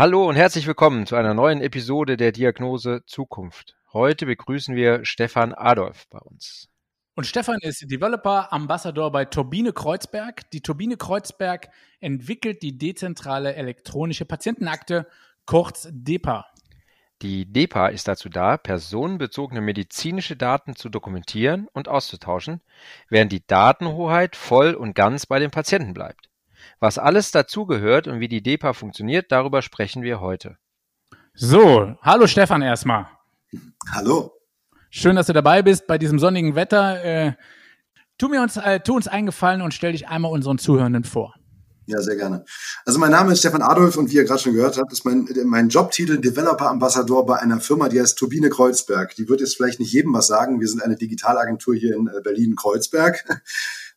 Hallo und herzlich willkommen zu einer neuen Episode der Diagnose Zukunft. Heute begrüßen wir Stefan Adolf bei uns. Und Stefan ist Developer Ambassador bei Turbine Kreuzberg. Die Turbine Kreuzberg entwickelt die dezentrale elektronische Patientenakte, kurz DEPA. Die DEPA ist dazu da, personenbezogene medizinische Daten zu dokumentieren und auszutauschen, während die Datenhoheit voll und ganz bei dem Patienten bleibt. Was alles dazugehört und wie die DEPA funktioniert, darüber sprechen wir heute. So, hallo Stefan erstmal. Hallo. Schön, dass du dabei bist bei diesem sonnigen Wetter. Äh, tu, mir uns, äh, tu uns eingefallen und stell dich einmal unseren Zuhörenden vor. Ja, sehr gerne. Also mein Name ist Stefan Adolf und wie ihr gerade schon gehört habt, ist mein, mein Jobtitel Developer Ambassador bei einer Firma, die heißt Turbine Kreuzberg. Die wird jetzt vielleicht nicht jedem was sagen. Wir sind eine Digitalagentur hier in äh, Berlin-Kreuzberg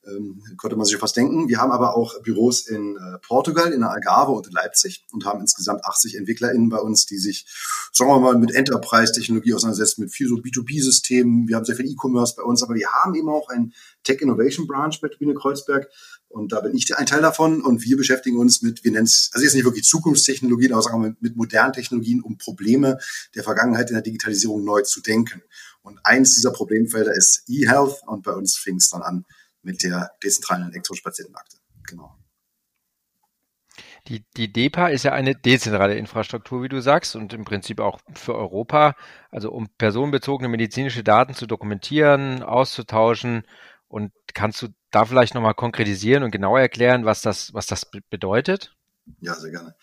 ähm, konnte man sich fast denken. Wir haben aber auch Büros in äh, Portugal, in der Algarve und in Leipzig und haben insgesamt 80 EntwicklerInnen bei uns, die sich, sagen wir mal, mit Enterprise-Technologie auseinandersetzen, mit viel so B2B-Systemen. Wir haben sehr viel E-Commerce bei uns, aber wir haben eben auch ein Tech Innovation Branch bei Turbine Kreuzberg. Und da bin ich ein Teil davon. Und wir beschäftigen uns mit, wir nennen es, also jetzt nicht wirklich Zukunftstechnologien, aber sagen wir mal mit modernen Technologien, um Probleme der Vergangenheit in der Digitalisierung neu zu denken. Und eins dieser Problemfelder ist E-Health. Und bei uns fing es dann an mit der dezentralen elektronischen Patientenakte. Genau. Die, die DEPA ist ja eine dezentrale Infrastruktur, wie du sagst, und im Prinzip auch für Europa, also um personenbezogene medizinische Daten zu dokumentieren, auszutauschen. Und kannst du da vielleicht nochmal konkretisieren und genauer erklären, was das, was das bedeutet? Ja, sehr gerne.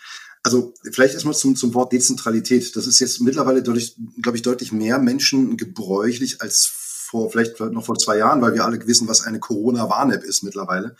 Also vielleicht erstmal zum, zum Wort Dezentralität. Das ist jetzt mittlerweile, glaube ich, deutlich mehr Menschen gebräuchlich als vor vielleicht noch vor zwei Jahren, weil wir alle wissen, was eine Corona-Warn-App ist mittlerweile.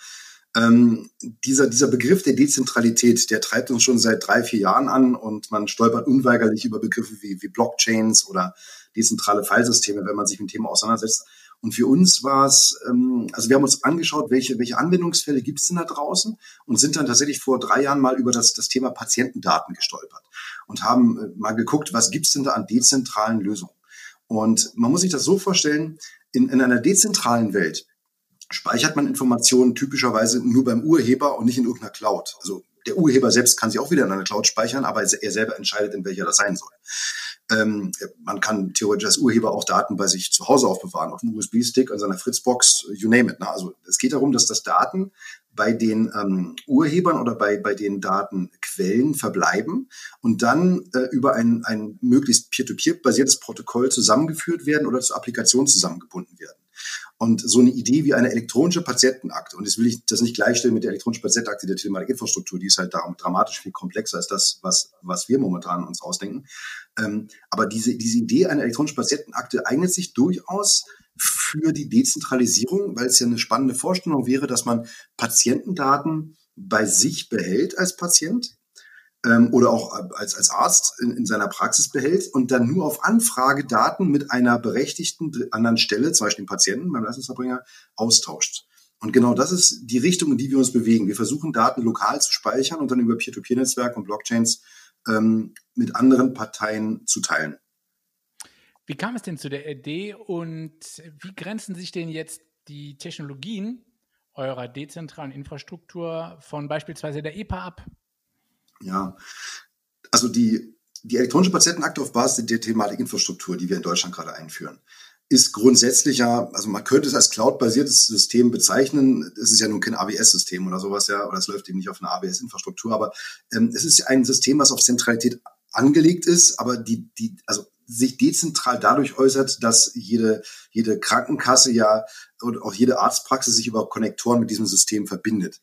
Ähm, dieser, dieser Begriff der Dezentralität, der treibt uns schon seit drei, vier Jahren an und man stolpert unweigerlich über Begriffe wie, wie Blockchains oder dezentrale Fallsysteme, wenn man sich mit dem Thema auseinandersetzt. Und für uns war es, ähm, also wir haben uns angeschaut, welche, welche Anwendungsfälle gibt es denn da draußen und sind dann tatsächlich vor drei Jahren mal über das, das Thema Patientendaten gestolpert und haben äh, mal geguckt, was gibt es denn da an dezentralen Lösungen. Und man muss sich das so vorstellen, in, in einer dezentralen Welt speichert man Informationen typischerweise nur beim Urheber und nicht in irgendeiner Cloud. Also der Urheber selbst kann sie auch wieder in einer Cloud speichern, aber er selber entscheidet, in welcher das sein soll. Ähm, man kann theoretisch als Urheber auch Daten bei sich zu Hause aufbewahren, auf einem USB-Stick, an seiner Fritzbox, you name it. Ne? Also es geht darum, dass das Daten bei den ähm, Urhebern oder bei, bei den Datenquellen verbleiben und dann äh, über ein, ein möglichst peer-to-peer-basiertes Protokoll zusammengeführt werden oder zur Applikation zusammengebunden werden. Und so eine Idee wie eine elektronische Patientenakte, und jetzt will ich das nicht gleichstellen mit der elektronischen Patientenakte der Telematik-Infrastruktur, die ist halt darum dramatisch viel komplexer als das, was, was wir momentan uns ausdenken. Ähm, aber diese, diese Idee einer elektronischen Patientenakte eignet sich durchaus für die Dezentralisierung, weil es ja eine spannende Vorstellung wäre, dass man Patientendaten bei sich behält als Patient ähm, oder auch als, als Arzt in, in seiner Praxis behält und dann nur auf Anfrage Daten mit einer berechtigten anderen Stelle, zum Beispiel dem Patienten beim Leistungserbringer, austauscht. Und genau das ist die Richtung, in die wir uns bewegen. Wir versuchen Daten lokal zu speichern und dann über Peer-to-Peer-Netzwerke und Blockchains ähm, mit anderen Parteien zu teilen. Wie kam es denn zu der Idee und wie grenzen sich denn jetzt die Technologien eurer dezentralen Infrastruktur von beispielsweise der EPA ab? Ja, also die, die elektronische Patientenakte auf Basis der Thematik Infrastruktur, die wir in Deutschland gerade einführen, ist grundsätzlich ja, also man könnte es als cloud-basiertes System bezeichnen. Es ist ja nun kein AWS-System oder sowas, ja, oder es läuft eben nicht auf einer AWS-Infrastruktur, aber ähm, es ist ein System, was auf Zentralität angelegt ist, aber die, die, also sich dezentral dadurch äußert, dass jede, jede Krankenkasse ja und auch jede Arztpraxis sich über Konnektoren mit diesem System verbindet.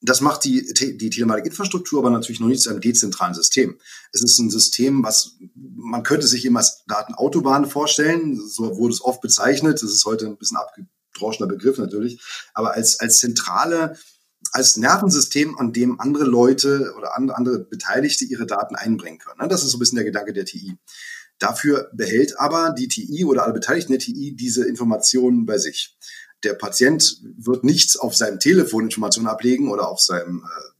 Das macht die, die Telematikinfrastruktur aber natürlich noch nicht zu einem dezentralen System. Es ist ein System, was man könnte sich immer als Datenautobahn vorstellen, so wurde es oft bezeichnet. Das ist heute ein bisschen abgedroschener Begriff natürlich, aber als, als zentrale, als Nervensystem, an dem andere Leute oder andere Beteiligte ihre Daten einbringen können. Das ist so ein bisschen der Gedanke der TI. Dafür behält aber die TI oder alle Beteiligten der TI diese Informationen bei sich. Der Patient wird nichts auf seinem Telefon Informationen ablegen oder auf seinem äh,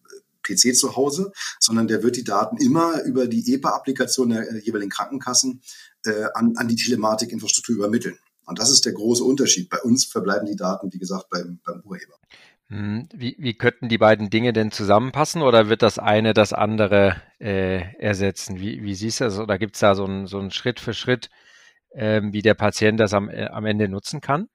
PC zu Hause, sondern der wird die Daten immer über die EPA-Applikation der äh, jeweiligen Krankenkassen äh, an, an die Telematikinfrastruktur übermitteln. Und das ist der große Unterschied. Bei uns verbleiben die Daten, wie gesagt, beim, beim Urheber. Hm, wie, wie könnten die beiden Dinge denn zusammenpassen oder wird das eine das andere äh, ersetzen? Wie, wie siehst du das? Oder gibt es da so einen so Schritt für Schritt, ähm, wie der Patient das am, äh, am Ende nutzen kann?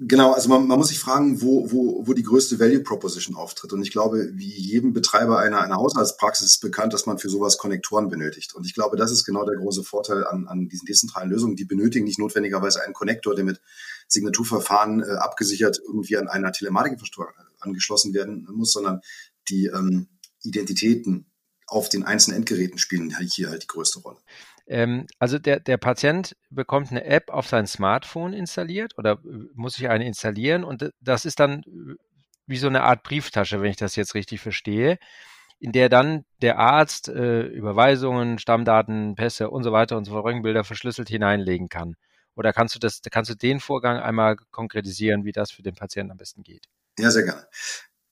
Genau, also man, man muss sich fragen, wo, wo, wo die größte Value Proposition auftritt. Und ich glaube, wie jedem Betreiber einer, einer Haushaltspraxis ist bekannt, dass man für sowas Konnektoren benötigt. Und ich glaube, das ist genau der große Vorteil an, an diesen dezentralen Lösungen. Die benötigen nicht notwendigerweise einen Konnektor, der mit Signaturverfahren äh, abgesichert irgendwie an einer Telematikinfrastruktur angeschlossen werden muss, sondern die ähm, Identitäten auf den einzelnen Endgeräten spielen hier halt die größte Rolle. Ähm, also der, der Patient bekommt eine App auf sein Smartphone installiert oder äh, muss sich eine installieren und das ist dann äh, wie so eine Art Brieftasche, wenn ich das jetzt richtig verstehe, in der dann der Arzt äh, Überweisungen, Stammdaten, Pässe und so weiter und so fort, Röntgenbilder verschlüsselt hineinlegen kann. Oder kannst du das, kannst du den Vorgang einmal konkretisieren, wie das für den Patienten am besten geht? Ja, sehr gerne.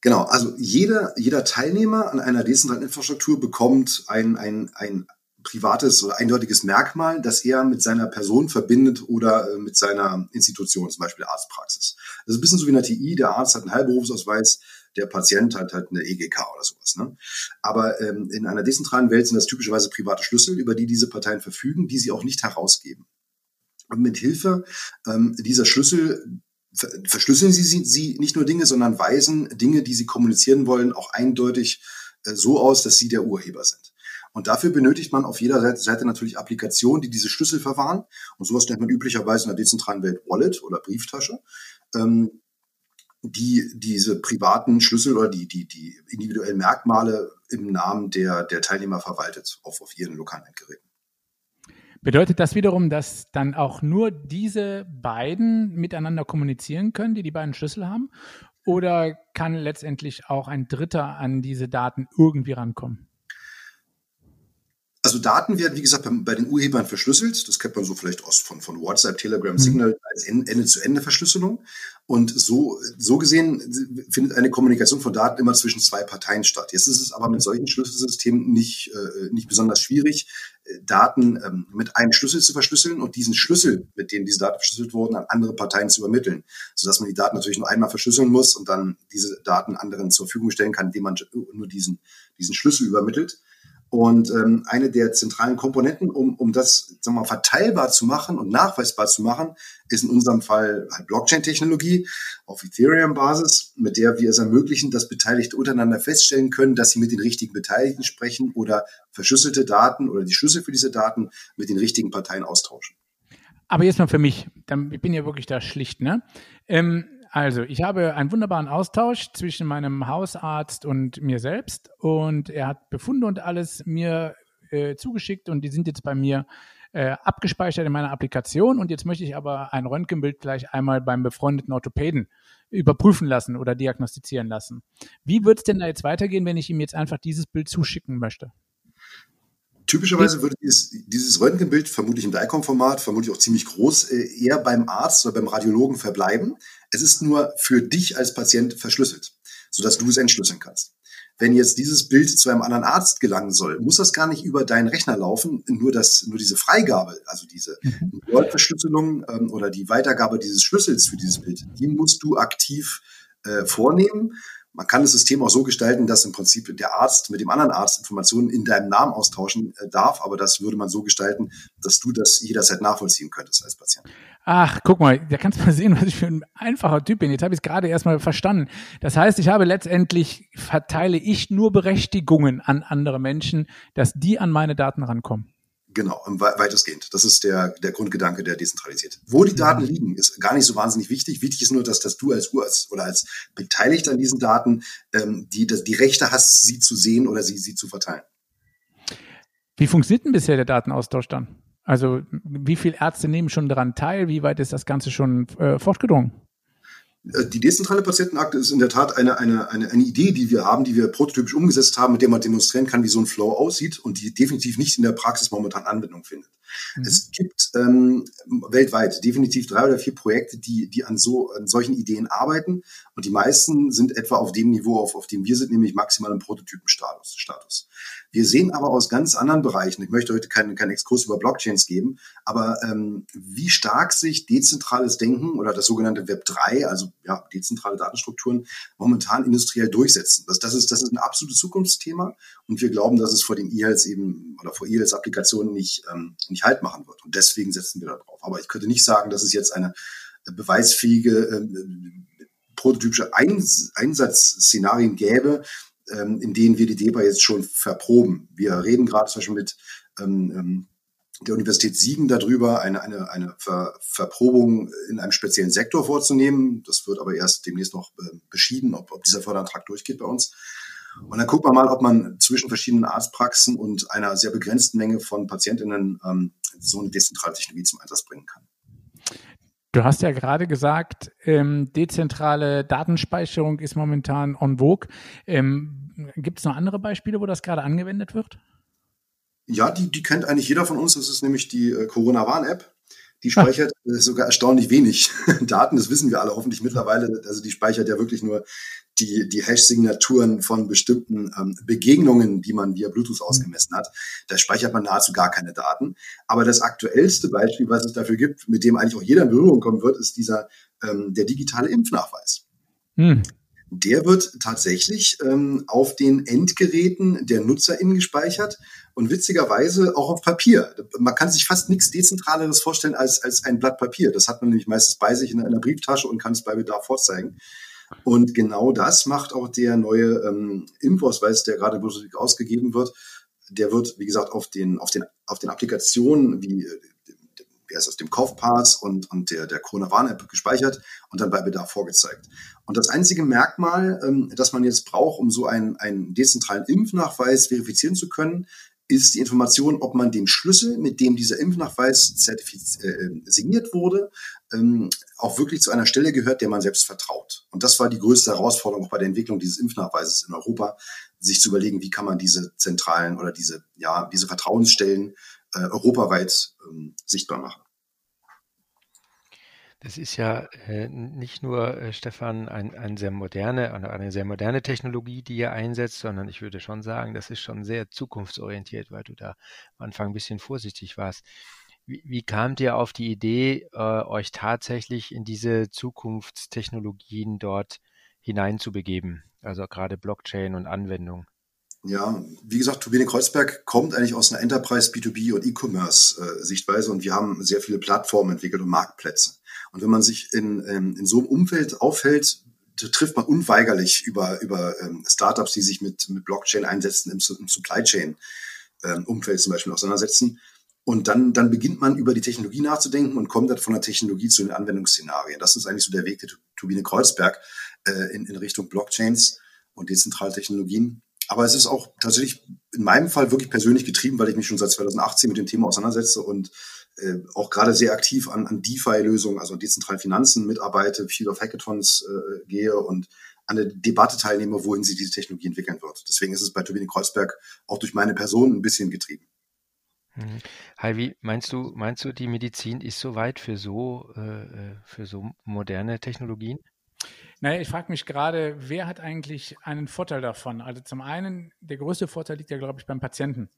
Genau, also jeder, jeder Teilnehmer an einer dezentralen Infrastruktur bekommt ein, ein, ein privates oder eindeutiges Merkmal, das er mit seiner Person verbindet oder äh, mit seiner Institution, zum Beispiel Arztpraxis. Das ist ein bisschen so wie in der TI, der Arzt hat einen Heilberufsausweis, der Patient hat halt eine EGK oder sowas. Ne? Aber ähm, in einer dezentralen Welt sind das typischerweise private Schlüssel, über die diese Parteien verfügen, die sie auch nicht herausgeben. Und mit Hilfe ähm, dieser Schlüssel verschlüsseln sie, sie nicht nur Dinge, sondern weisen Dinge, die sie kommunizieren wollen, auch eindeutig äh, so aus, dass sie der Urheber sind. Und dafür benötigt man auf jeder Seite natürlich Applikationen, die diese Schlüssel verwahren. Und sowas nennt man üblicherweise in der dezentralen Welt Wallet oder Brieftasche, ähm, die diese privaten Schlüssel oder die, die, die individuellen Merkmale im Namen der, der Teilnehmer verwaltet auf, auf ihren lokalen Endgeräten. Bedeutet das wiederum, dass dann auch nur diese beiden miteinander kommunizieren können, die die beiden Schlüssel haben? Oder kann letztendlich auch ein Dritter an diese Daten irgendwie rankommen? Also Daten werden, wie gesagt, bei, den Urhebern verschlüsselt. Das kennt man so vielleicht aus von, von WhatsApp, Telegram, mhm. Signal als Ende-zu-Ende-Verschlüsselung. Und so, so gesehen findet eine Kommunikation von Daten immer zwischen zwei Parteien statt. Jetzt ist es aber mit solchen Schlüsselsystemen nicht, äh, nicht besonders schwierig, äh, Daten ähm, mit einem Schlüssel zu verschlüsseln und diesen Schlüssel, mit dem diese Daten verschlüsselt wurden, an andere Parteien zu übermitteln. Sodass man die Daten natürlich nur einmal verschlüsseln muss und dann diese Daten anderen zur Verfügung stellen kann, indem man nur diesen, diesen Schlüssel übermittelt. Und ähm, eine der zentralen Komponenten, um, um das sagen wir mal, verteilbar zu machen und nachweisbar zu machen, ist in unserem Fall halt Blockchain-Technologie auf Ethereum-Basis, mit der wir es ermöglichen, dass Beteiligte untereinander feststellen können, dass sie mit den richtigen Beteiligten sprechen oder verschlüsselte Daten oder die Schlüssel für diese Daten mit den richtigen Parteien austauschen. Aber jetzt mal für mich, ich bin ja wirklich da schlicht, ne? Ähm, also, ich habe einen wunderbaren Austausch zwischen meinem Hausarzt und mir selbst und er hat Befunde und alles mir äh, zugeschickt und die sind jetzt bei mir äh, abgespeichert in meiner Applikation und jetzt möchte ich aber ein Röntgenbild gleich einmal beim befreundeten Orthopäden überprüfen lassen oder diagnostizieren lassen. Wie wird es denn da jetzt weitergehen, wenn ich ihm jetzt einfach dieses Bild zuschicken möchte? Typischerweise würde dieses, dieses Röntgenbild vermutlich im DICOM-Format, vermutlich auch ziemlich groß, äh, eher beim Arzt oder beim Radiologen verbleiben. Es ist nur für dich als Patient verschlüsselt, sodass du es entschlüsseln kannst. Wenn jetzt dieses Bild zu einem anderen Arzt gelangen soll, muss das gar nicht über deinen Rechner laufen. Nur das, nur diese Freigabe, also diese mhm. Word-Verschlüsselung ähm, oder die Weitergabe dieses Schlüssels für dieses Bild, die musst du aktiv äh, vornehmen. Man kann das System auch so gestalten, dass im Prinzip der Arzt mit dem anderen Arzt Informationen in deinem Namen austauschen äh, darf, aber das würde man so gestalten, dass du das jederzeit nachvollziehen könntest als Patient. Ach, guck mal, da kannst du mal sehen, was ich für ein einfacher Typ bin. Jetzt habe ich es gerade erstmal verstanden. Das heißt, ich habe letztendlich, verteile ich nur Berechtigungen an andere Menschen, dass die an meine Daten rankommen. Genau, weitestgehend. Das ist der, der Grundgedanke der Dezentralität. Wo die Daten mhm. liegen, ist gar nicht so wahnsinnig wichtig. Wichtig ist nur, dass, dass du als US oder als Beteiligter an diesen Daten ähm, die, die Rechte hast, sie zu sehen oder sie, sie zu verteilen. Wie funktioniert denn bisher der Datenaustausch dann? Also wie viele Ärzte nehmen schon daran teil? Wie weit ist das Ganze schon äh, fortgedrungen? Die dezentrale Patientenakte ist in der Tat eine, eine, eine, eine Idee, die wir haben, die wir prototypisch umgesetzt haben, mit der man demonstrieren kann, wie so ein Flow aussieht und die definitiv nicht in der Praxis momentan Anwendung findet. Mhm. Es gibt ähm, weltweit definitiv drei oder vier Projekte, die, die an, so, an solchen Ideen arbeiten und die meisten sind etwa auf dem Niveau, auf, auf dem wir sind, nämlich maximal im Prototypenstatus. Status. Wir sehen aber aus ganz anderen Bereichen, ich möchte heute keinen, keinen Exkurs über Blockchains geben, aber ähm, wie stark sich dezentrales Denken oder das sogenannte Web 3, also ja, dezentrale Datenstrukturen, momentan industriell durchsetzen. Das, das, ist, das ist ein absolutes Zukunftsthema und wir glauben, dass es vor den E-Health eben oder vor E-Health-Applikationen nicht, ähm, nicht halt machen wird. Und deswegen setzen wir da drauf. Aber ich könnte nicht sagen, dass es jetzt eine beweisfähige äh, prototypische Eins Einsatzszenarien gäbe, ähm, in denen wir die DEBA jetzt schon verproben. Wir reden gerade zum Beispiel mit ähm, ähm, der Universität Siegen darüber, eine, eine, eine Ver Verprobung in einem speziellen Sektor vorzunehmen. Das wird aber erst demnächst noch äh, beschieden, ob, ob dieser Förderantrag durchgeht bei uns. Und dann guckt man mal, ob man zwischen verschiedenen Arztpraxen und einer sehr begrenzten Menge von Patientinnen ähm, so eine dezentrale Technologie zum Einsatz bringen kann. Du hast ja gerade gesagt, ähm, dezentrale Datenspeicherung ist momentan on vogue. Ähm, Gibt es noch andere Beispiele, wo das gerade angewendet wird? Ja, die, die kennt eigentlich jeder von uns. Das ist nämlich die äh, Corona-Warn-App. Die ah. speichert ah. sogar erstaunlich wenig Daten, das wissen wir alle hoffentlich mittlerweile. Also die speichert ja wirklich nur die, die Hash-Signaturen von bestimmten ähm, Begegnungen, die man via Bluetooth mhm. ausgemessen hat. Da speichert man nahezu gar keine Daten. Aber das aktuellste Beispiel, was es dafür gibt, mit dem eigentlich auch jeder in Berührung kommen wird, ist dieser ähm, der digitale Impfnachweis. Hm. Der wird tatsächlich ähm, auf den Endgeräten der NutzerInnen gespeichert und witzigerweise auch auf Papier. Man kann sich fast nichts Dezentraleres vorstellen als, als ein Blatt Papier. Das hat man nämlich meistens bei sich in einer Brieftasche und kann es bei Bedarf vorzeigen. Und genau das macht auch der neue ähm, Impfausweis, der gerade ausgegeben wird. Der wird, wie gesagt, auf den, auf den, auf den Applikationen wie wie heißt das, dem Kaufpass und, und der, der Corona-Warn-App gespeichert und dann bei Bedarf vorgezeigt. Und das einzige Merkmal, ähm, das man jetzt braucht, um so einen, einen dezentralen Impfnachweis verifizieren zu können, ist die Information, ob man den Schlüssel, mit dem dieser Impfnachweis äh, signiert wurde, ähm, auch wirklich zu einer Stelle gehört, der man selbst vertraut. Und das war die größte Herausforderung auch bei der Entwicklung dieses Impfnachweises in Europa, sich zu überlegen, wie kann man diese zentralen oder diese, ja, diese Vertrauensstellen äh, europaweit ähm, sichtbar machen. Das ist ja äh, nicht nur, äh, Stefan, ein, ein sehr moderne, eine, eine sehr moderne Technologie, die ihr einsetzt, sondern ich würde schon sagen, das ist schon sehr zukunftsorientiert, weil du da am Anfang ein bisschen vorsichtig warst. Wie, wie kamt ihr auf die Idee, äh, euch tatsächlich in diese Zukunftstechnologien dort hineinzubegeben? Also gerade Blockchain und Anwendung. Ja, wie gesagt, Turbine Kreuzberg kommt eigentlich aus einer Enterprise B2B und E-Commerce äh, Sichtweise und wir haben sehr viele Plattformen entwickelt und Marktplätze. Und wenn man sich in, ähm, in so einem Umfeld aufhält, trifft man unweigerlich über, über ähm, Startups, die sich mit, mit Blockchain einsetzen, im, Supply Chain ähm, Umfeld zum Beispiel auseinandersetzen. Und dann, dann beginnt man über die Technologie nachzudenken und kommt dann von der Technologie zu den Anwendungsszenarien. Das ist eigentlich so der Weg der Turbine Kreuzberg äh, in, in Richtung Blockchains und dezentrale Technologien. Aber es ist auch tatsächlich in meinem Fall wirklich persönlich getrieben, weil ich mich schon seit 2018 mit dem Thema auseinandersetze und äh, auch gerade sehr aktiv an, an DeFi-Lösungen, also dezentralen Finanzen mitarbeite, viel auf Hackathons äh, gehe und an der Debatte teilnehme, wohin sich diese Technologie entwickeln wird. Deswegen ist es bei Turbine Kreuzberg auch durch meine Person ein bisschen getrieben. Mhm. Heidi, meinst du, meinst du, die Medizin ist so weit für so, äh, äh für so moderne Technologien? Naja, ich frage mich gerade, wer hat eigentlich einen Vorteil davon? Also zum einen, der größte Vorteil liegt ja, glaube ich, beim Patienten,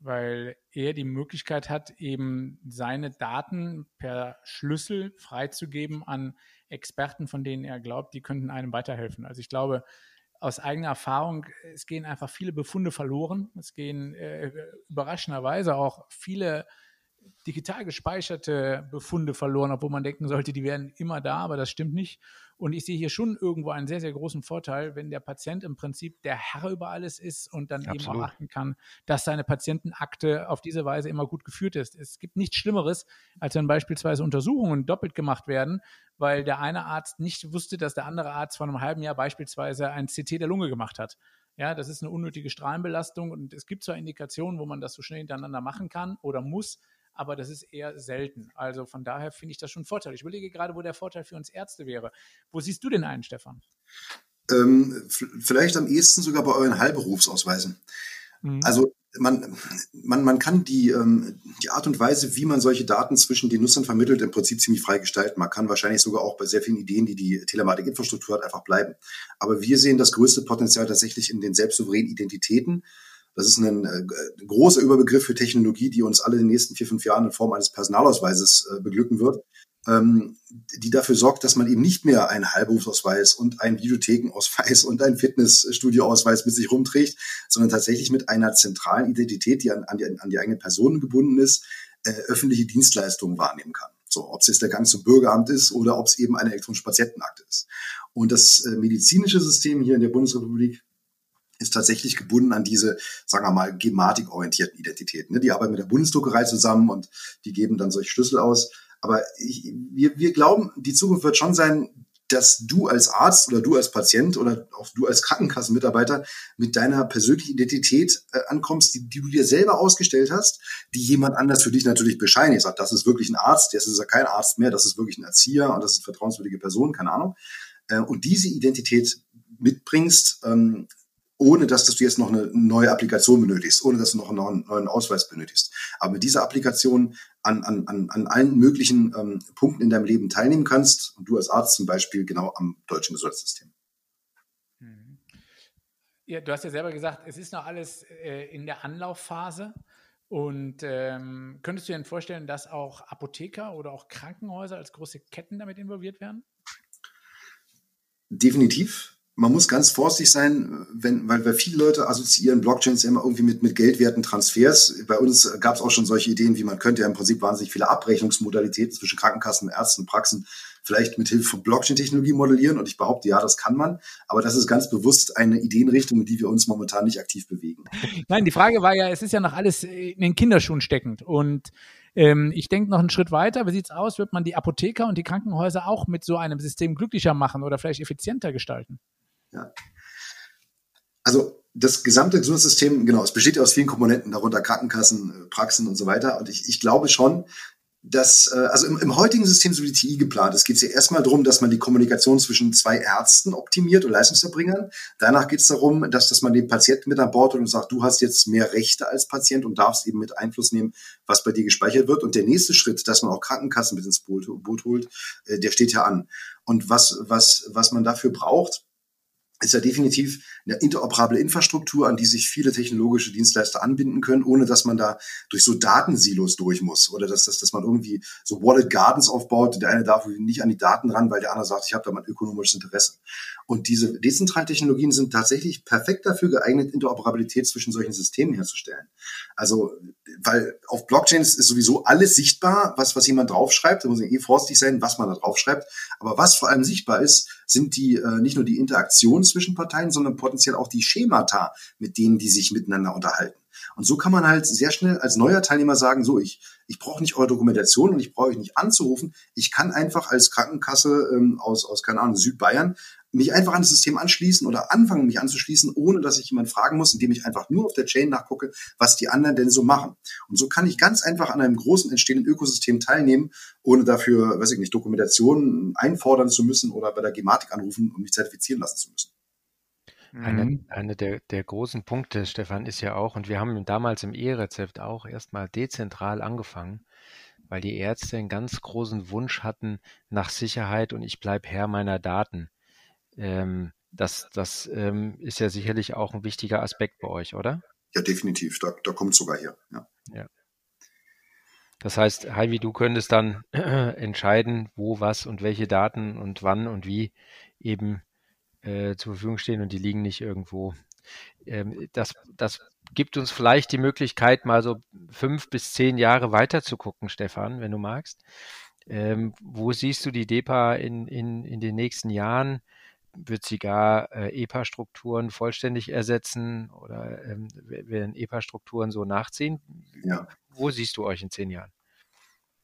weil er die Möglichkeit hat, eben seine Daten per Schlüssel freizugeben an Experten, von denen er glaubt, die könnten einem weiterhelfen. Also ich glaube, aus eigener Erfahrung, es gehen einfach viele Befunde verloren. Es gehen äh, überraschenderweise auch viele digital gespeicherte Befunde verloren, obwohl man denken sollte, die wären immer da, aber das stimmt nicht. Und ich sehe hier schon irgendwo einen sehr, sehr großen Vorteil, wenn der Patient im Prinzip der Herr über alles ist und dann Absolut. eben auch achten kann, dass seine Patientenakte auf diese Weise immer gut geführt ist. Es gibt nichts Schlimmeres, als wenn beispielsweise Untersuchungen doppelt gemacht werden, weil der eine Arzt nicht wusste, dass der andere Arzt vor einem halben Jahr beispielsweise ein CT der Lunge gemacht hat. Ja, das ist eine unnötige Strahlenbelastung und es gibt zwar Indikationen, wo man das so schnell hintereinander machen kann oder muss, aber das ist eher selten. Also von daher finde ich das schon ein Vorteil. Ich überlege gerade, wo der Vorteil für uns Ärzte wäre. Wo siehst du denn einen, Stefan? Ähm, vielleicht am ehesten sogar bei euren Heilberufsausweisen. Mhm. Also man, man, man kann die, ähm, die Art und Weise, wie man solche Daten zwischen den Nutzern vermittelt, im Prinzip ziemlich frei gestalten. Man kann wahrscheinlich sogar auch bei sehr vielen Ideen, die die Telematikinfrastruktur hat, einfach bleiben. Aber wir sehen das größte Potenzial tatsächlich in den selbstsouveränen Identitäten. Das ist ein, äh, großer Überbegriff für Technologie, die uns alle in den nächsten vier, fünf Jahren in Form eines Personalausweises äh, beglücken wird ähm, die dafür sorgt, dass man eben nicht mehr einen Heilberufsausweis und einen Videothekenausweis und einen Fitnessstudioausweis mit sich rumträgt, sondern tatsächlich mit einer zentralen Identität, die an, an, die, an die eigene Person gebunden ist, äh, öffentliche Dienstleistungen wahrnehmen kann. So, ob es jetzt der Gang zum Bürgeramt ist oder ob es eben eine elektronische Patientenakte ist. Und das äh, medizinische System hier in der Bundesrepublik ist tatsächlich gebunden an diese, sagen wir mal, gematikorientierten Identitäten. Ne? Die arbeiten mit der Bundesdruckerei zusammen und die geben dann solche Schlüssel aus. Aber ich, wir, wir glauben, die Zukunft wird schon sein, dass du als Arzt oder du als Patient oder auch du als Krankenkassenmitarbeiter mit deiner persönlichen Identität äh, ankommst, die, die du dir selber ausgestellt hast, die jemand anders für dich natürlich bescheinigt. Sagt, das ist wirklich ein Arzt, das ist ja kein Arzt mehr, das ist wirklich ein Erzieher und das ist eine vertrauenswürdige Person, keine Ahnung. Äh, und diese Identität mitbringst, ähm, ohne dass, dass du jetzt noch eine neue Applikation benötigst, ohne dass du noch einen neuen Ausweis benötigst. Aber mit dieser Applikation an, an, an, an allen möglichen ähm, Punkten in deinem Leben teilnehmen kannst und du als Arzt zum Beispiel genau am deutschen Gesundheitssystem. Mhm. Ja, du hast ja selber gesagt, es ist noch alles äh, in der Anlaufphase. Und ähm, könntest du dir denn vorstellen, dass auch Apotheker oder auch Krankenhäuser als große Ketten damit involviert werden? Definitiv man muss ganz vorsichtig sein, wenn, weil, weil viele Leute assoziieren Blockchains immer irgendwie mit, mit geldwerten Transfers. Bei uns gab es auch schon solche Ideen, wie man könnte ja im Prinzip wahnsinnig viele Abrechnungsmodalitäten zwischen Krankenkassen, Ärzten, Praxen vielleicht mit Hilfe von Blockchain-Technologie modellieren. Und ich behaupte, ja, das kann man. Aber das ist ganz bewusst eine Ideenrichtung, in die wir uns momentan nicht aktiv bewegen. Nein, die Frage war ja, es ist ja noch alles in den Kinderschuhen steckend. Und ähm, ich denke noch einen Schritt weiter. Wie sieht es aus? Wird man die Apotheker und die Krankenhäuser auch mit so einem System glücklicher machen oder vielleicht effizienter gestalten? Ja. Also das gesamte Gesundheitssystem, genau, es besteht ja aus vielen Komponenten, darunter Krankenkassen, äh, Praxen und so weiter. Und ich, ich glaube schon, dass, äh, also im, im heutigen System, so wie die TI geplant ist, geht es ja erstmal darum, dass man die Kommunikation zwischen zwei Ärzten optimiert und Leistungserbringern. Danach geht es darum, dass, dass man den Patienten mit an Bord hat und sagt, du hast jetzt mehr Rechte als Patient und darfst eben mit Einfluss nehmen, was bei dir gespeichert wird. Und der nächste Schritt, dass man auch Krankenkassen mit ins Boot, Boot holt, äh, der steht ja an. Und was, was, was man dafür braucht, ist ja definitiv eine interoperable Infrastruktur, an die sich viele technologische Dienstleister anbinden können, ohne dass man da durch so Datensilos durch muss oder dass, dass, dass man irgendwie so Wallet Gardens aufbaut. Der eine darf nicht an die Daten ran, weil der andere sagt, ich habe da mein ökonomisches Interesse. Und diese dezentralen Technologien sind tatsächlich perfekt dafür geeignet, Interoperabilität zwischen solchen Systemen herzustellen. Also, weil auf Blockchains ist sowieso alles sichtbar, was, was jemand draufschreibt. Da muss man eh vorsichtig sein, was man da draufschreibt. Aber was vor allem sichtbar ist, sind die äh, nicht nur die Interaktionen zwischen Parteien, sondern potenziell auch die Schemata, mit denen die sich miteinander unterhalten. Und so kann man halt sehr schnell als neuer Teilnehmer sagen, so, ich, ich brauche nicht eure Dokumentation und ich brauche euch nicht anzurufen. Ich kann einfach als Krankenkasse ähm, aus, aus, keine Ahnung, Südbayern mich einfach an das System anschließen oder anfangen, mich anzuschließen, ohne dass ich jemand fragen muss, indem ich einfach nur auf der Chain nachgucke, was die anderen denn so machen. Und so kann ich ganz einfach an einem großen entstehenden Ökosystem teilnehmen, ohne dafür, weiß ich nicht, Dokumentationen einfordern zu müssen oder bei der Gematik anrufen und mich zertifizieren lassen zu müssen. Eine, mhm. eine der, der großen Punkte, Stefan, ist ja auch, und wir haben damals im E-Rezept auch erstmal dezentral angefangen, weil die Ärzte einen ganz großen Wunsch hatten nach Sicherheit und ich bleibe Herr meiner Daten. Ähm, das das ähm, ist ja sicherlich auch ein wichtiger Aspekt bei euch, oder? Ja, definitiv. Da, da kommt es sogar her. Ja. ja. Das heißt, Heidi, du könntest dann entscheiden, wo, was und welche Daten und wann und wie eben äh, zur Verfügung stehen und die liegen nicht irgendwo. Ähm, das, das gibt uns vielleicht die Möglichkeit, mal so fünf bis zehn Jahre weiter zu gucken, Stefan, wenn du magst. Ähm, wo siehst du die DEPA in, in, in den nächsten Jahren? Wird sie gar äh, EPA-Strukturen vollständig ersetzen oder ähm, werden EPA-Strukturen so nachziehen? Ja. Wo siehst du euch in zehn Jahren?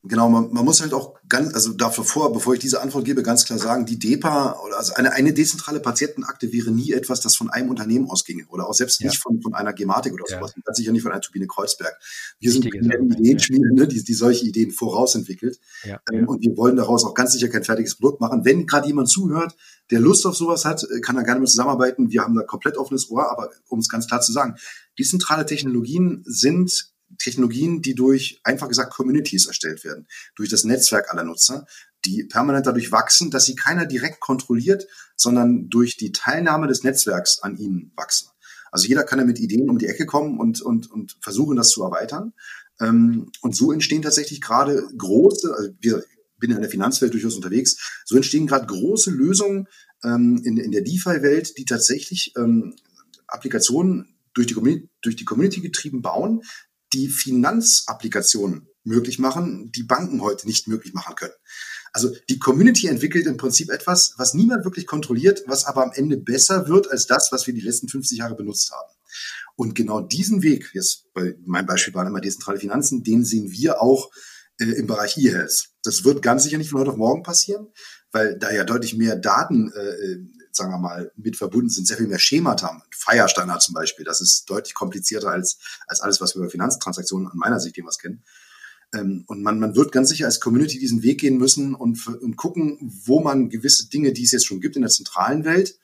Genau, man, man muss halt auch ganz, also davor, bevor ich diese Antwort gebe, ganz klar sagen, die DEPA also eine, eine dezentrale Patientenakte wäre nie etwas, das von einem Unternehmen ausginge oder auch selbst ja. nicht von, von einer Gematik oder ja. sowas, ganz sicher nicht von einer Turbine Kreuzberg. Wir sind Ideenschmiede, ne, die, die solche Ideen vorausentwickelt. Ja, ähm, Und wir wollen daraus auch ganz sicher kein fertiges Produkt machen. Wenn gerade jemand zuhört, der Lust auf sowas hat, äh, kann er gerne mit zusammenarbeiten. Wir haben da komplett offenes Ohr, aber um es ganz klar zu sagen, dezentrale Technologien sind Technologien, die durch, einfach gesagt, Communities erstellt werden, durch das Netzwerk aller Nutzer, die permanent dadurch wachsen, dass sie keiner direkt kontrolliert, sondern durch die Teilnahme des Netzwerks an ihnen wachsen. Also jeder kann ja mit Ideen um die Ecke kommen und, und, und versuchen, das zu erweitern. Ähm, und so entstehen tatsächlich gerade große, also wir bin ja in der Finanzwelt durchaus unterwegs, so entstehen gerade große Lösungen ähm, in, in der DeFi-Welt, die tatsächlich ähm, Applikationen durch die, durch die Community getrieben bauen, die Finanzapplikationen möglich machen, die Banken heute nicht möglich machen können. Also die Community entwickelt im Prinzip etwas, was niemand wirklich kontrolliert, was aber am Ende besser wird als das, was wir die letzten 50 Jahre benutzt haben. Und genau diesen Weg, jetzt bei meinem Beispiel waren immer dezentrale Finanzen, den sehen wir auch äh, im Bereich E-Health. Das wird ganz sicher nicht von heute auf morgen passieren, weil da ja deutlich mehr Daten äh, sagen wir mal, mit verbunden sind, sehr viel mehr Schemata. Feierstandard zum Beispiel, das ist deutlich komplizierter als, als alles, was wir über Finanztransaktionen an meiner Sicht jemals kennen. Ähm, und man, man wird ganz sicher als Community diesen Weg gehen müssen und, und gucken, wo man gewisse Dinge, die es jetzt schon gibt in der zentralen Welt,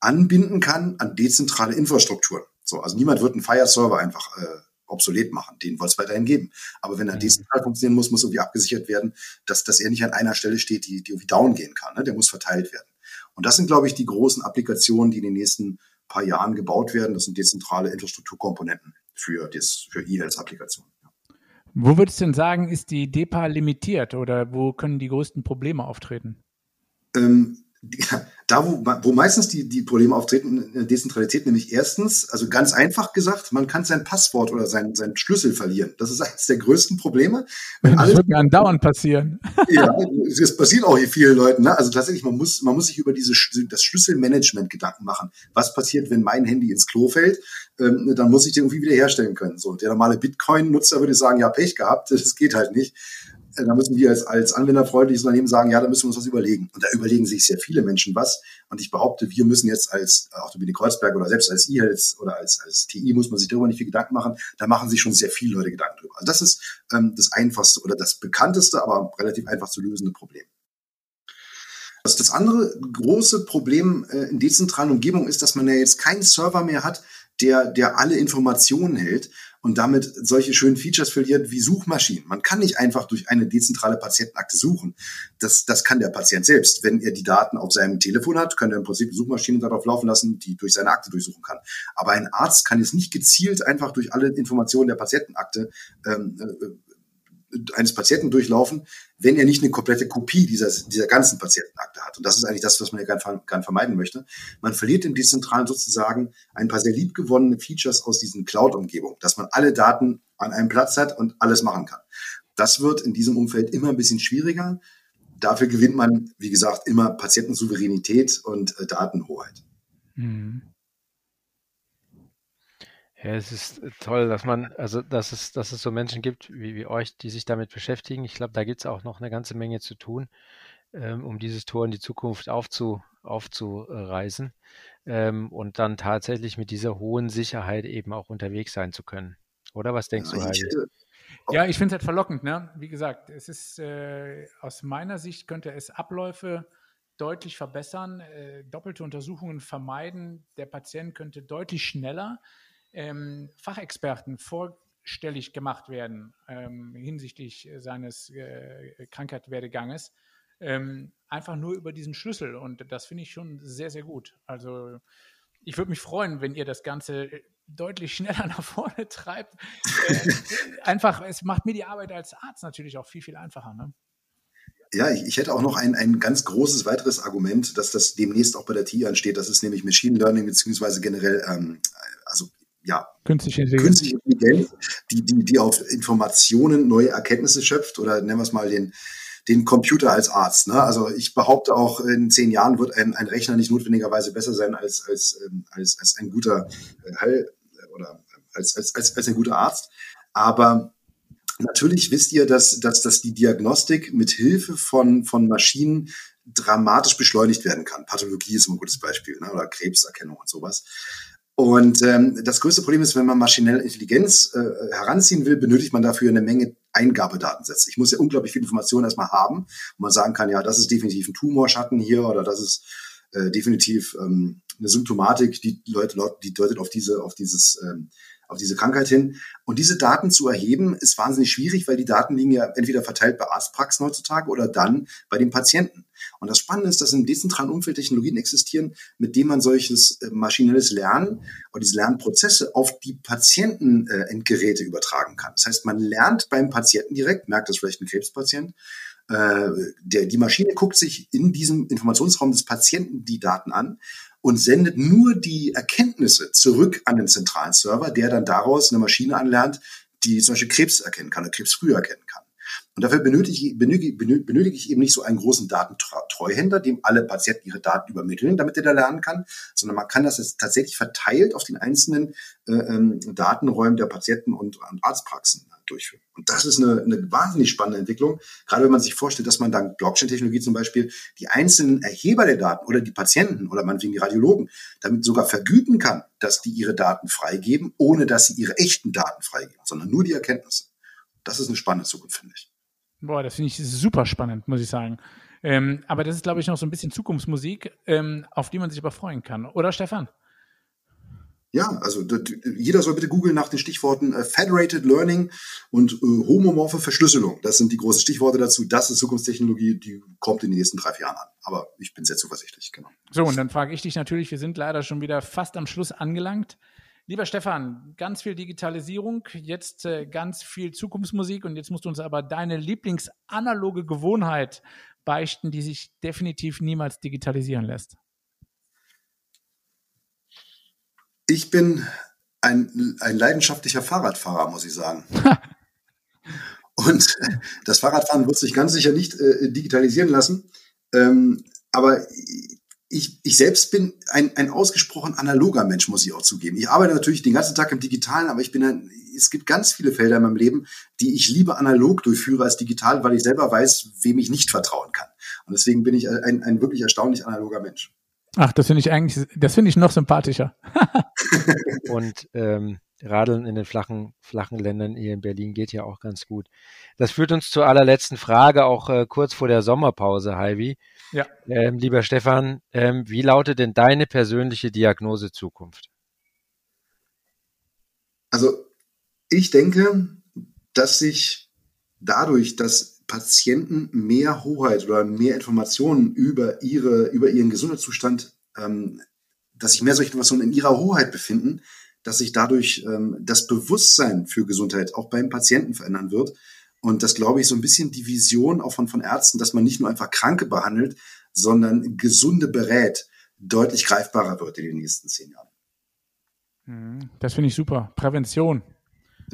anbinden kann an dezentrale Infrastrukturen. So, also niemand wird einen Fire-Server einfach äh, obsolet machen. Den soll es weiterhin geben. Aber wenn er mhm. dezentral funktionieren muss, muss irgendwie abgesichert werden, dass, dass er nicht an einer Stelle steht, die, die irgendwie down gehen kann. Ne? Der muss verteilt werden. Und das sind, glaube ich, die großen Applikationen, die in den nächsten paar Jahren gebaut werden. Das sind dezentrale Infrastrukturkomponenten für, das, für E-Health-Applikationen. Wo würdest du denn sagen, ist die DEPA limitiert oder wo können die größten Probleme auftreten? Ähm, da, wo, wo meistens die, die Probleme auftreten Dezentralität, nämlich erstens, also ganz einfach gesagt, man kann sein Passwort oder sein, sein Schlüssel verlieren. Das ist eines der größten Probleme. Wenn das wird mir andauernd passieren. Ja, das passiert auch hier vielen Leuten. Ne? Also tatsächlich, man muss, man muss sich über diese, das Schlüsselmanagement Gedanken machen. Was passiert, wenn mein Handy ins Klo fällt? Ähm, dann muss ich den irgendwie wiederherstellen können. So, der normale Bitcoin-Nutzer würde sagen, ja, Pech gehabt, das geht halt nicht. Äh, da müssen wir als, als anwenderfreundliches Unternehmen sagen, ja, da müssen wir uns was überlegen. Und da überlegen sich sehr viele Menschen was. Und ich behaupte, wir müssen jetzt als auch wie die Kreuzberg oder selbst als E-Health oder als, als TI muss man sich darüber nicht viel Gedanken machen. Da machen sich schon sehr viele Leute Gedanken drüber. Also das ist ähm, das einfachste oder das bekannteste, aber relativ einfach zu lösende Problem. Das, das andere große Problem äh, in dezentralen Umgebungen ist, dass man ja jetzt keinen Server mehr hat, der, der alle Informationen hält und damit solche schönen Features verliert wie Suchmaschinen. Man kann nicht einfach durch eine dezentrale Patientenakte suchen. Das, das kann der Patient selbst. Wenn er die Daten auf seinem Telefon hat, kann er im Prinzip Suchmaschinen darauf laufen lassen, die durch seine Akte durchsuchen kann. Aber ein Arzt kann jetzt nicht gezielt einfach durch alle Informationen der Patientenakte ähm, äh, eines Patienten durchlaufen, wenn er nicht eine komplette Kopie dieser, dieser ganzen Patientenakte hat. Und das ist eigentlich das, was man ja gern, gern vermeiden möchte. Man verliert im Dezentralen sozusagen ein paar sehr liebgewonnene Features aus diesen Cloud-Umgebungen, dass man alle Daten an einem Platz hat und alles machen kann. Das wird in diesem Umfeld immer ein bisschen schwieriger. Dafür gewinnt man, wie gesagt, immer Patientensouveränität und äh, Datenhoheit. Mhm. Ja, es ist äh, toll, dass man, also dass es, dass es so Menschen gibt wie, wie euch, die sich damit beschäftigen. Ich glaube, da gibt es auch noch eine ganze Menge zu tun, ähm, um dieses Tor in die Zukunft aufzu, aufzureisen ähm, und dann tatsächlich mit dieser hohen Sicherheit eben auch unterwegs sein zu können. Oder was denkst ja, du, Heidi? Ja, ich finde es halt verlockend, ne? Wie gesagt, es ist äh, aus meiner Sicht könnte es Abläufe deutlich verbessern, äh, doppelte Untersuchungen vermeiden. Der Patient könnte deutlich schneller ähm, Fachexperten vorstellig gemacht werden ähm, hinsichtlich seines äh, Krankheitswerdeganges, ähm, einfach nur über diesen Schlüssel. Und das finde ich schon sehr, sehr gut. Also ich würde mich freuen, wenn ihr das Ganze deutlich schneller nach vorne treibt. Äh, einfach, es macht mir die Arbeit als Arzt natürlich auch viel, viel einfacher. Ne? Ja, ich, ich hätte auch noch ein, ein ganz großes weiteres Argument, dass das demnächst auch bei der TI ansteht. Das ist nämlich Machine Learning beziehungsweise generell, ähm, also ja, künstliche Intelligenz, künstliche Intelligenz die, die, die auf Informationen neue Erkenntnisse schöpft oder nennen wir es mal den, den Computer als Arzt. Ne? Also ich behaupte auch, in zehn Jahren wird ein, ein Rechner nicht notwendigerweise besser sein als, als, ähm, als, als ein guter äh, Heil oder als, als, als, als ein guter Arzt. Aber natürlich wisst ihr, dass, dass, dass die Diagnostik mit Hilfe von, von Maschinen dramatisch beschleunigt werden kann. Pathologie ist ein gutes Beispiel, ne? oder Krebserkennung und sowas. Und ähm, das größte Problem ist, wenn man maschinelle Intelligenz äh, heranziehen will, benötigt man dafür eine Menge Eingabedatensätze. Ich muss ja unglaublich viel Information erstmal haben, wo man sagen kann, ja, das ist definitiv ein Tumorschatten hier oder das ist äh, definitiv ähm, eine Symptomatik, die Leute, die deutet auf diese, auf dieses ähm, auf diese Krankheit hin. Und diese Daten zu erheben, ist wahnsinnig schwierig, weil die Daten liegen ja entweder verteilt bei Arztpraxen heutzutage oder dann bei den Patienten. Und das Spannende ist, dass im dezentralen Umfeld Technologien existieren, mit denen man solches äh, maschinelles Lernen oder diese Lernprozesse auf die Patientenendgeräte äh, übertragen kann. Das heißt, man lernt beim Patienten direkt, merkt das vielleicht ein Krebspatient, äh, der, die Maschine guckt sich in diesem Informationsraum des Patienten die Daten an und sendet nur die Erkenntnisse zurück an den zentralen Server, der dann daraus eine Maschine anlernt, die zum Beispiel Krebs erkennen kann oder Krebs früher erkennen kann. Und dafür benötige ich, benötige, benötige ich eben nicht so einen großen Datentreuhänder, dem alle Patienten ihre Daten übermitteln, damit er da lernen kann, sondern man kann das jetzt tatsächlich verteilt auf den einzelnen äh, ähm, Datenräumen der Patienten und, und Arztpraxen durchführen. Und das ist eine, eine wahnsinnig spannende Entwicklung, gerade wenn man sich vorstellt, dass man dank Blockchain-Technologie zum Beispiel die einzelnen Erheber der Daten oder die Patienten oder meinetwegen die Radiologen damit sogar vergüten kann, dass die ihre Daten freigeben, ohne dass sie ihre echten Daten freigeben, sondern nur die Erkenntnisse. Das ist eine spannende Zukunft, finde ich. Boah, das finde ich super spannend, muss ich sagen. Ähm, aber das ist, glaube ich, noch so ein bisschen Zukunftsmusik, ähm, auf die man sich aber freuen kann. Oder Stefan? Ja, also jeder soll bitte googeln nach den Stichworten äh, Federated Learning und äh, homomorphe Verschlüsselung. Das sind die großen Stichworte dazu. Das ist Zukunftstechnologie, die kommt in den nächsten drei, vier Jahren an. Aber ich bin sehr zuversichtlich, genau. So, und dann frage ich dich natürlich, wir sind leider schon wieder fast am Schluss angelangt. Lieber Stefan, ganz viel Digitalisierung, jetzt äh, ganz viel Zukunftsmusik und jetzt musst du uns aber deine Lieblingsanaloge Gewohnheit beichten, die sich definitiv niemals digitalisieren lässt. Ich bin ein, ein leidenschaftlicher Fahrradfahrer, muss ich sagen. und das Fahrradfahren wird sich ganz sicher nicht äh, digitalisieren lassen. Ähm, aber ich, ich selbst bin ein, ein ausgesprochen analoger Mensch, muss ich auch zugeben. Ich arbeite natürlich den ganzen Tag im Digitalen, aber ich bin ein, es gibt ganz viele Felder in meinem Leben, die ich lieber analog durchführe als digital, weil ich selber weiß, wem ich nicht vertrauen kann. Und deswegen bin ich ein, ein wirklich erstaunlich analoger Mensch. Ach, das finde ich eigentlich, das finde ich noch sympathischer. Und ähm, Radeln in den flachen, flachen Ländern hier in Berlin geht ja auch ganz gut. Das führt uns zur allerletzten Frage, auch äh, kurz vor der Sommerpause, Heidi. Ja. Ähm, lieber Stefan, ähm, wie lautet denn deine persönliche Diagnose Zukunft? Also ich denke, dass sich dadurch, dass Patienten mehr Hoheit oder mehr Informationen über ihre über ihren Gesundheitszustand, ähm, dass sich mehr solche Informationen in ihrer Hoheit befinden, dass sich dadurch ähm, das Bewusstsein für Gesundheit auch beim Patienten verändern wird. Und das glaube ich so ein bisschen die Vision auch von, von Ärzten, dass man nicht nur einfach Kranke behandelt, sondern Gesunde berät, deutlich greifbarer wird in den nächsten zehn Jahren. Mhm. Das finde ich super. Prävention.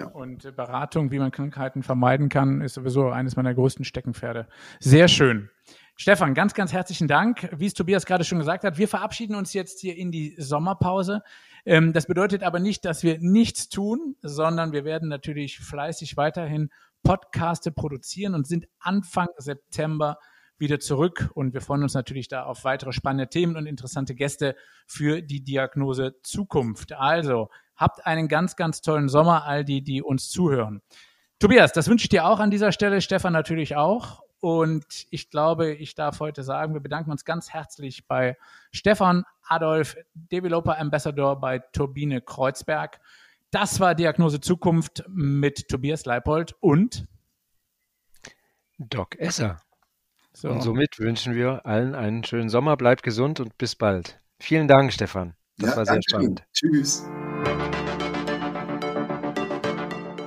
Und Beratung, wie man Krankheiten vermeiden kann, ist sowieso eines meiner größten Steckenpferde. Sehr schön. Stefan, ganz, ganz herzlichen Dank. Wie es Tobias gerade schon gesagt hat, wir verabschieden uns jetzt hier in die Sommerpause. Ähm, das bedeutet aber nicht, dass wir nichts tun, sondern wir werden natürlich fleißig weiterhin Podcaste produzieren und sind Anfang September wieder zurück. Und wir freuen uns natürlich da auf weitere spannende Themen und interessante Gäste für die Diagnose Zukunft. Also habt einen ganz, ganz tollen Sommer, all die, die uns zuhören. Tobias, das wünsche ich dir auch an dieser Stelle, Stefan natürlich auch. Und ich glaube, ich darf heute sagen, wir bedanken uns ganz herzlich bei Stefan Adolf, Developer Ambassador bei Turbine Kreuzberg. Das war Diagnose Zukunft mit Tobias Leipold und Doc Esser. So. Und somit wünschen wir allen einen schönen Sommer. Bleibt gesund und bis bald. Vielen Dank, Stefan. Das ja, war sehr spannend. Tschüss.